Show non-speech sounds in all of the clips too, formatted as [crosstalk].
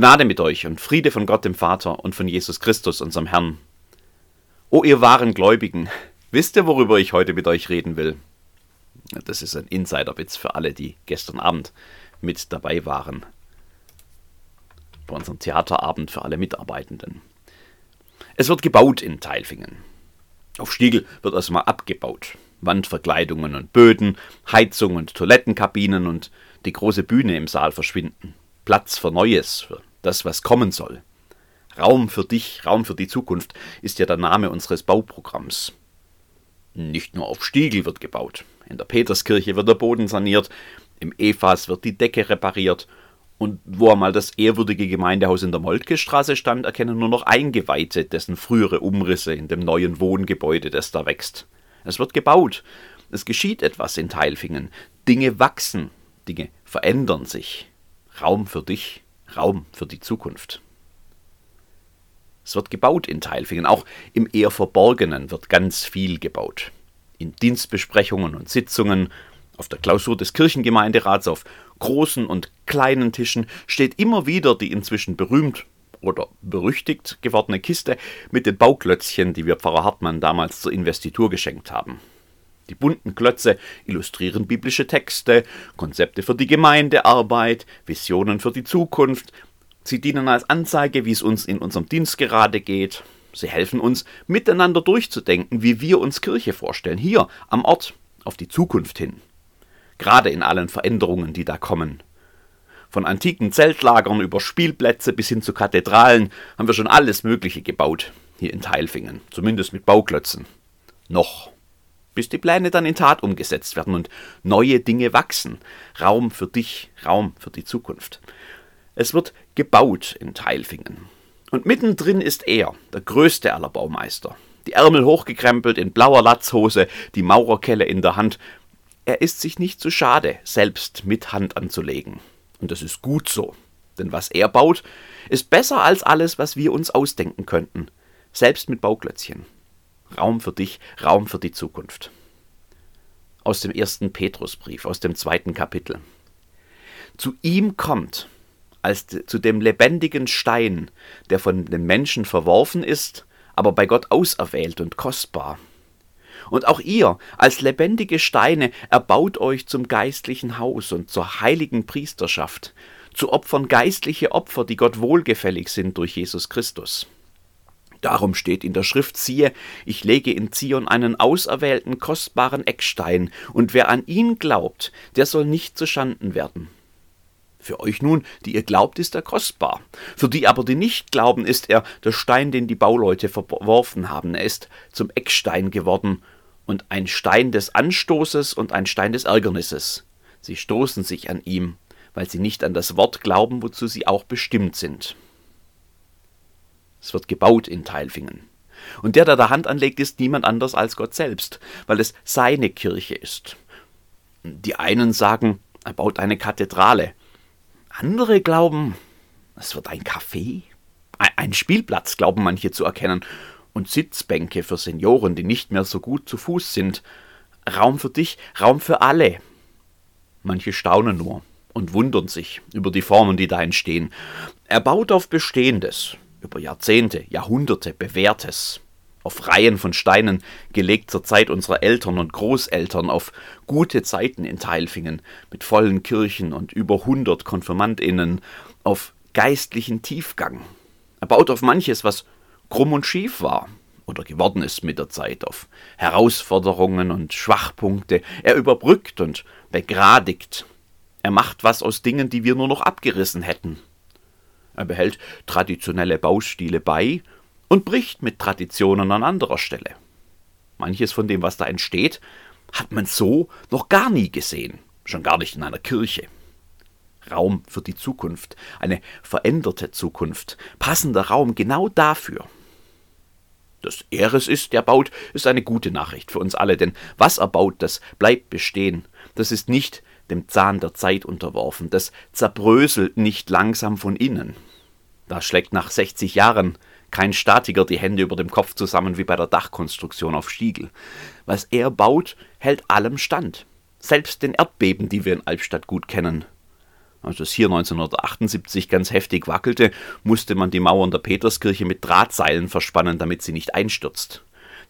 Gnade mit euch und Friede von Gott dem Vater und von Jesus Christus, unserem Herrn. O ihr wahren Gläubigen, wisst ihr, worüber ich heute mit euch reden will? Das ist ein Insiderwitz für alle, die gestern Abend mit dabei waren. Bei unserem Theaterabend für alle Mitarbeitenden. Es wird gebaut in Teilfingen. Auf Stiegel wird erstmal abgebaut. Wandverkleidungen und Böden, Heizung und Toilettenkabinen und die große Bühne im Saal verschwinden. Platz für Neues, für das, was kommen soll. Raum für dich, Raum für die Zukunft ist ja der Name unseres Bauprogramms. Nicht nur auf Stiegel wird gebaut. In der Peterskirche wird der Boden saniert, im Evas wird die Decke repariert und wo einmal das ehrwürdige Gemeindehaus in der Moltke-Straße stand, erkennen nur noch Eingeweihte dessen frühere Umrisse in dem neuen Wohngebäude, das da wächst. Es wird gebaut. Es geschieht etwas in Teilfingen. Dinge wachsen. Dinge verändern sich. Raum für dich, Raum für die Zukunft. Es wird gebaut in Teilfingen. Auch im eher Verborgenen wird ganz viel gebaut. In Dienstbesprechungen und Sitzungen, auf der Klausur des Kirchengemeinderats, auf großen und kleinen Tischen steht immer wieder die inzwischen berühmt oder berüchtigt gewordene Kiste mit den Bauklötzchen, die wir Pfarrer Hartmann damals zur Investitur geschenkt haben. Die bunten Klötze illustrieren biblische Texte, Konzepte für die Gemeindearbeit, Visionen für die Zukunft. Sie dienen als Anzeige, wie es uns in unserem Dienst gerade geht. Sie helfen uns, miteinander durchzudenken, wie wir uns Kirche vorstellen, hier am Ort, auf die Zukunft hin gerade in allen Veränderungen, die da kommen. Von antiken Zeltlagern über Spielplätze bis hin zu Kathedralen haben wir schon alles Mögliche gebaut, hier in Teilfingen, zumindest mit Bauklötzen. Noch. Bis die Pläne dann in Tat umgesetzt werden und neue Dinge wachsen. Raum für dich, Raum für die Zukunft. Es wird gebaut in Teilfingen. Und mittendrin ist er, der größte aller Baumeister. Die Ärmel hochgekrempelt in blauer Latzhose, die Maurerkelle in der Hand er ist sich nicht zu schade, selbst mit Hand anzulegen. Und das ist gut so. Denn was er baut, ist besser als alles, was wir uns ausdenken könnten. Selbst mit Bauklötzchen. Raum für dich, Raum für die Zukunft. Aus dem ersten Petrusbrief, aus dem zweiten Kapitel. Zu ihm kommt, als zu dem lebendigen Stein, der von den Menschen verworfen ist, aber bei Gott auserwählt und kostbar, und auch ihr, als lebendige Steine, erbaut euch zum geistlichen Haus und zur heiligen Priesterschaft, zu Opfern geistliche Opfer, die Gott wohlgefällig sind durch Jesus Christus. Darum steht in der Schrift, siehe, ich lege in Zion einen auserwählten, kostbaren Eckstein, und wer an ihn glaubt, der soll nicht zuschanden werden. Für euch nun, die ihr glaubt, ist er kostbar. Für die aber, die nicht glauben, ist er der Stein, den die Bauleute verworfen haben. Er ist zum Eckstein geworden und ein Stein des Anstoßes und ein Stein des Ärgernisses. Sie stoßen sich an ihm, weil sie nicht an das Wort glauben, wozu sie auch bestimmt sind. Es wird gebaut in Teilfingen. Und der, der da Hand anlegt, ist niemand anders als Gott selbst, weil es seine Kirche ist. Die einen sagen, er baut eine Kathedrale. Andere glauben, es wird ein Café. Ein Spielplatz, glauben manche zu erkennen und Sitzbänke für Senioren, die nicht mehr so gut zu Fuß sind. Raum für dich, Raum für alle. Manche staunen nur und wundern sich über die Formen, die da entstehen. Er baut auf Bestehendes, über Jahrzehnte, Jahrhunderte bewährtes, auf Reihen von Steinen, gelegt zur Zeit unserer Eltern und Großeltern, auf gute Zeiten in Teilfingen, mit vollen Kirchen und über hundert KonfirmandInnen, auf geistlichen Tiefgang. Er baut auf manches, was krumm und schief war oder geworden ist mit der Zeit, auf Herausforderungen und Schwachpunkte. Er überbrückt und begradigt. Er macht was aus Dingen, die wir nur noch abgerissen hätten. Er behält traditionelle Baustile bei und bricht mit Traditionen an anderer Stelle. Manches von dem, was da entsteht, hat man so noch gar nie gesehen, schon gar nicht in einer Kirche. Raum für die Zukunft, eine veränderte Zukunft, passender Raum genau dafür. Dass er es ist, der baut, ist eine gute Nachricht für uns alle, denn was er baut, das bleibt bestehen. Das ist nicht dem Zahn der Zeit unterworfen, das zerbröselt nicht langsam von innen. Da schlägt nach 60 Jahren kein Statiker die Hände über dem Kopf zusammen wie bei der Dachkonstruktion auf Stiegel. Was er baut, hält allem stand. Selbst den Erdbeben, die wir in Albstadt gut kennen. Als es hier 1978 ganz heftig wackelte, musste man die Mauern der Peterskirche mit Drahtseilen verspannen, damit sie nicht einstürzt.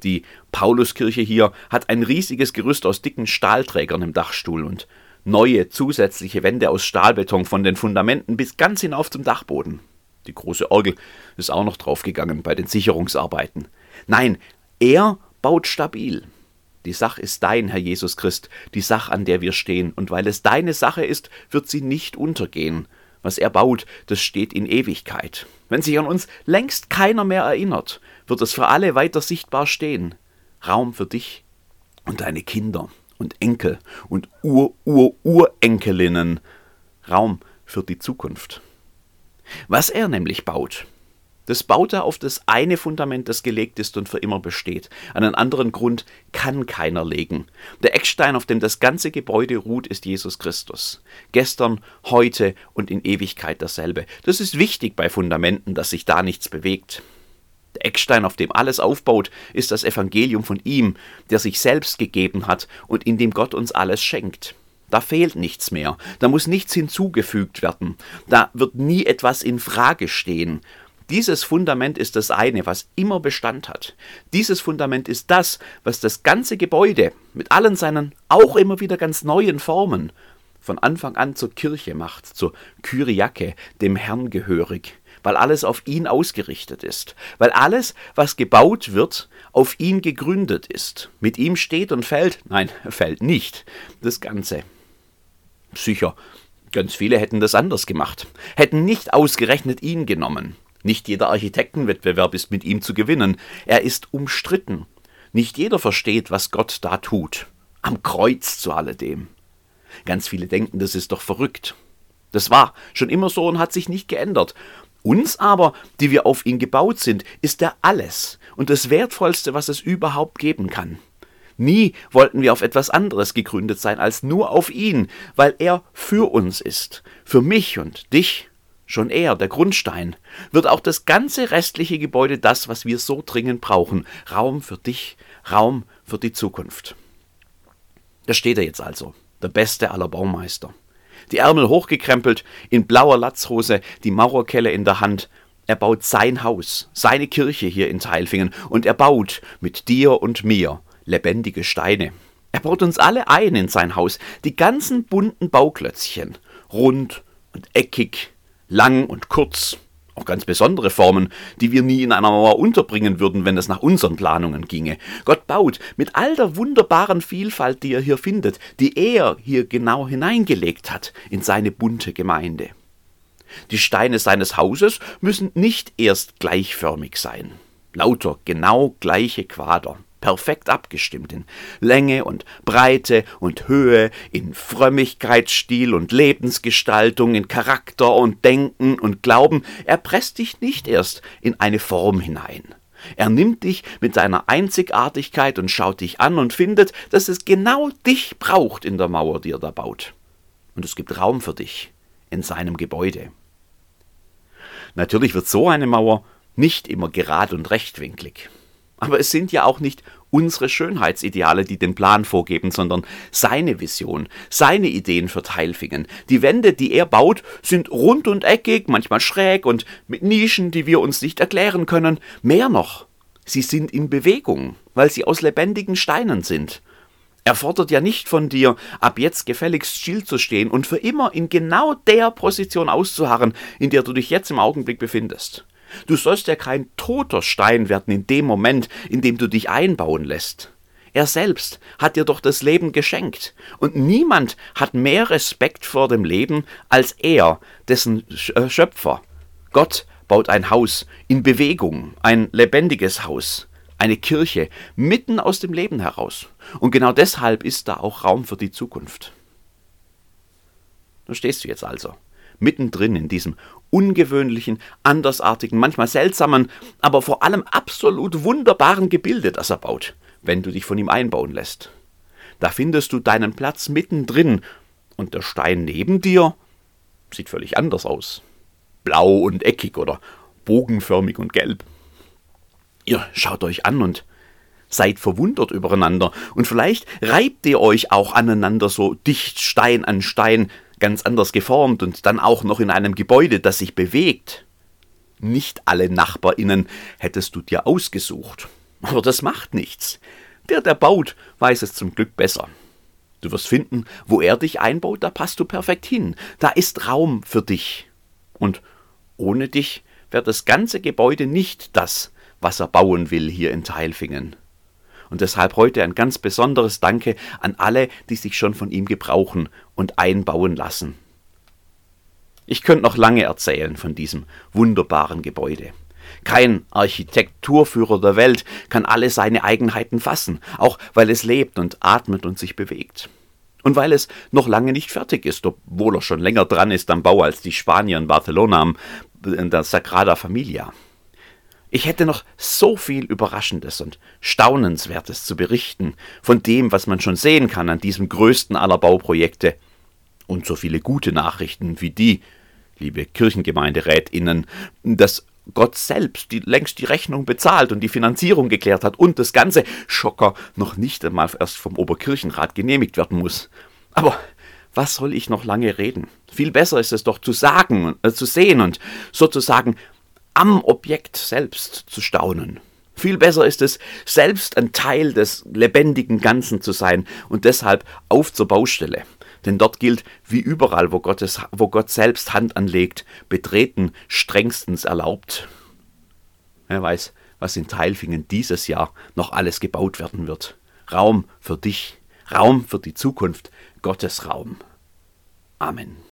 Die Pauluskirche hier hat ein riesiges Gerüst aus dicken Stahlträgern im Dachstuhl und neue zusätzliche Wände aus Stahlbeton von den Fundamenten bis ganz hinauf zum Dachboden. Die große Orgel ist auch noch draufgegangen bei den Sicherungsarbeiten. Nein, er baut stabil. Die Sache ist dein, Herr Jesus Christ, die Sache, an der wir stehen, und weil es deine Sache ist, wird sie nicht untergehen. Was er baut, das steht in Ewigkeit. Wenn sich an uns längst keiner mehr erinnert, wird es für alle weiter sichtbar stehen. Raum für dich und deine Kinder und Enkel und Ur-Ur-Urenkelinnen. Raum für die Zukunft. Was er nämlich baut, das baut er auf das eine Fundament, das gelegt ist und für immer besteht. Einen anderen Grund kann keiner legen. Der Eckstein, auf dem das ganze Gebäude ruht, ist Jesus Christus. Gestern, heute und in Ewigkeit dasselbe. Das ist wichtig bei Fundamenten, dass sich da nichts bewegt. Der Eckstein, auf dem alles aufbaut, ist das Evangelium von ihm, der sich selbst gegeben hat und in dem Gott uns alles schenkt. Da fehlt nichts mehr, da muss nichts hinzugefügt werden, da wird nie etwas in Frage stehen. Dieses Fundament ist das eine, was immer Bestand hat. Dieses Fundament ist das, was das ganze Gebäude mit allen seinen auch immer wieder ganz neuen Formen von Anfang an zur Kirche macht, zur Kyriake, dem Herrn gehörig weil alles auf ihn ausgerichtet ist, weil alles, was gebaut wird, auf ihn gegründet ist. Mit ihm steht und fällt, nein, [laughs] fällt nicht, das Ganze. Sicher, ganz viele hätten das anders gemacht, hätten nicht ausgerechnet ihn genommen. Nicht jeder Architektenwettbewerb ist mit ihm zu gewinnen, er ist umstritten. Nicht jeder versteht, was Gott da tut. Am Kreuz zu alledem. Ganz viele denken, das ist doch verrückt. Das war schon immer so und hat sich nicht geändert. Uns aber, die wir auf ihn gebaut sind, ist er alles und das Wertvollste, was es überhaupt geben kann. Nie wollten wir auf etwas anderes gegründet sein als nur auf ihn, weil er für uns ist, für mich und dich. Schon er, der Grundstein, wird auch das ganze restliche Gebäude das, was wir so dringend brauchen. Raum für dich, Raum für die Zukunft. Da steht er jetzt also, der beste aller Baumeister die Ärmel hochgekrempelt, in blauer Latzhose, die Maurerkelle in der Hand. Er baut sein Haus, seine Kirche hier in Teilfingen und er baut mit dir und mir lebendige Steine. Er baut uns alle ein in sein Haus, die ganzen bunten Bauklötzchen, rund und eckig, lang und kurz, auch ganz besondere Formen, die wir nie in einer Mauer unterbringen würden, wenn es nach unseren Planungen ginge. Gott baut mit all der wunderbaren Vielfalt, die er hier findet, die er hier genau hineingelegt hat in seine bunte Gemeinde. Die Steine seines Hauses müssen nicht erst gleichförmig sein. Lauter genau gleiche Quader perfekt abgestimmt in Länge und Breite und Höhe, in Frömmigkeitsstil und Lebensgestaltung, in Charakter und Denken und Glauben. Er presst dich nicht erst in eine Form hinein. Er nimmt dich mit seiner Einzigartigkeit und schaut dich an und findet, dass es genau dich braucht in der Mauer, die er da baut. Und es gibt Raum für dich in seinem Gebäude. Natürlich wird so eine Mauer nicht immer gerad und rechtwinklig. Aber es sind ja auch nicht unsere Schönheitsideale, die den Plan vorgeben, sondern seine Vision, seine Ideen für Teilfingen. Die Wände, die er baut, sind rund und eckig, manchmal schräg und mit Nischen, die wir uns nicht erklären können. Mehr noch, sie sind in Bewegung, weil sie aus lebendigen Steinen sind. Er fordert ja nicht von dir, ab jetzt gefälligst still zu stehen und für immer in genau der Position auszuharren, in der du dich jetzt im Augenblick befindest. Du sollst ja kein toter Stein werden in dem Moment, in dem du dich einbauen lässt. Er selbst hat dir doch das Leben geschenkt, und niemand hat mehr Respekt vor dem Leben als er, dessen äh, Schöpfer. Gott baut ein Haus in Bewegung, ein lebendiges Haus, eine Kirche mitten aus dem Leben heraus. Und genau deshalb ist da auch Raum für die Zukunft. Da stehst du jetzt also, mittendrin in diesem ungewöhnlichen, andersartigen, manchmal seltsamen, aber vor allem absolut wunderbaren Gebilde, das er baut, wenn du dich von ihm einbauen lässt. Da findest du deinen Platz mittendrin und der Stein neben dir sieht völlig anders aus. Blau und eckig oder bogenförmig und gelb. Ihr schaut euch an und seid verwundert übereinander und vielleicht reibt ihr euch auch aneinander so dicht Stein an Stein, ganz anders geformt und dann auch noch in einem Gebäude, das sich bewegt. Nicht alle Nachbarinnen hättest du dir ausgesucht. Aber das macht nichts. Der, der baut, weiß es zum Glück besser. Du wirst finden, wo er dich einbaut, da passt du perfekt hin. Da ist Raum für dich. Und ohne dich wäre das ganze Gebäude nicht das, was er bauen will hier in Teilfingen. Und deshalb heute ein ganz besonderes Danke an alle, die sich schon von ihm gebrauchen und einbauen lassen. Ich könnte noch lange erzählen von diesem wunderbaren Gebäude. Kein Architekturführer der Welt kann alle seine Eigenheiten fassen, auch weil es lebt und atmet und sich bewegt. Und weil es noch lange nicht fertig ist, obwohl er schon länger dran ist am Bau als die Spanier in Barcelona, in der Sagrada Familia. Ich hätte noch so viel Überraschendes und Staunenswertes zu berichten von dem, was man schon sehen kann an diesem größten aller Bauprojekte. Und so viele gute Nachrichten wie die, liebe Kirchengemeinderätinnen, dass Gott selbst die, längst die Rechnung bezahlt und die Finanzierung geklärt hat und das ganze Schocker noch nicht einmal erst vom Oberkirchenrat genehmigt werden muss. Aber was soll ich noch lange reden? Viel besser ist es doch zu sagen, äh, zu sehen und sozusagen am Objekt selbst zu staunen. Viel besser ist es, selbst ein Teil des lebendigen Ganzen zu sein und deshalb auf zur Baustelle. Denn dort gilt, wie überall, wo, Gottes, wo Gott selbst Hand anlegt, betreten strengstens erlaubt. Wer weiß, was in Teilfingen dieses Jahr noch alles gebaut werden wird. Raum für dich, Raum für die Zukunft, Gottes Raum. Amen.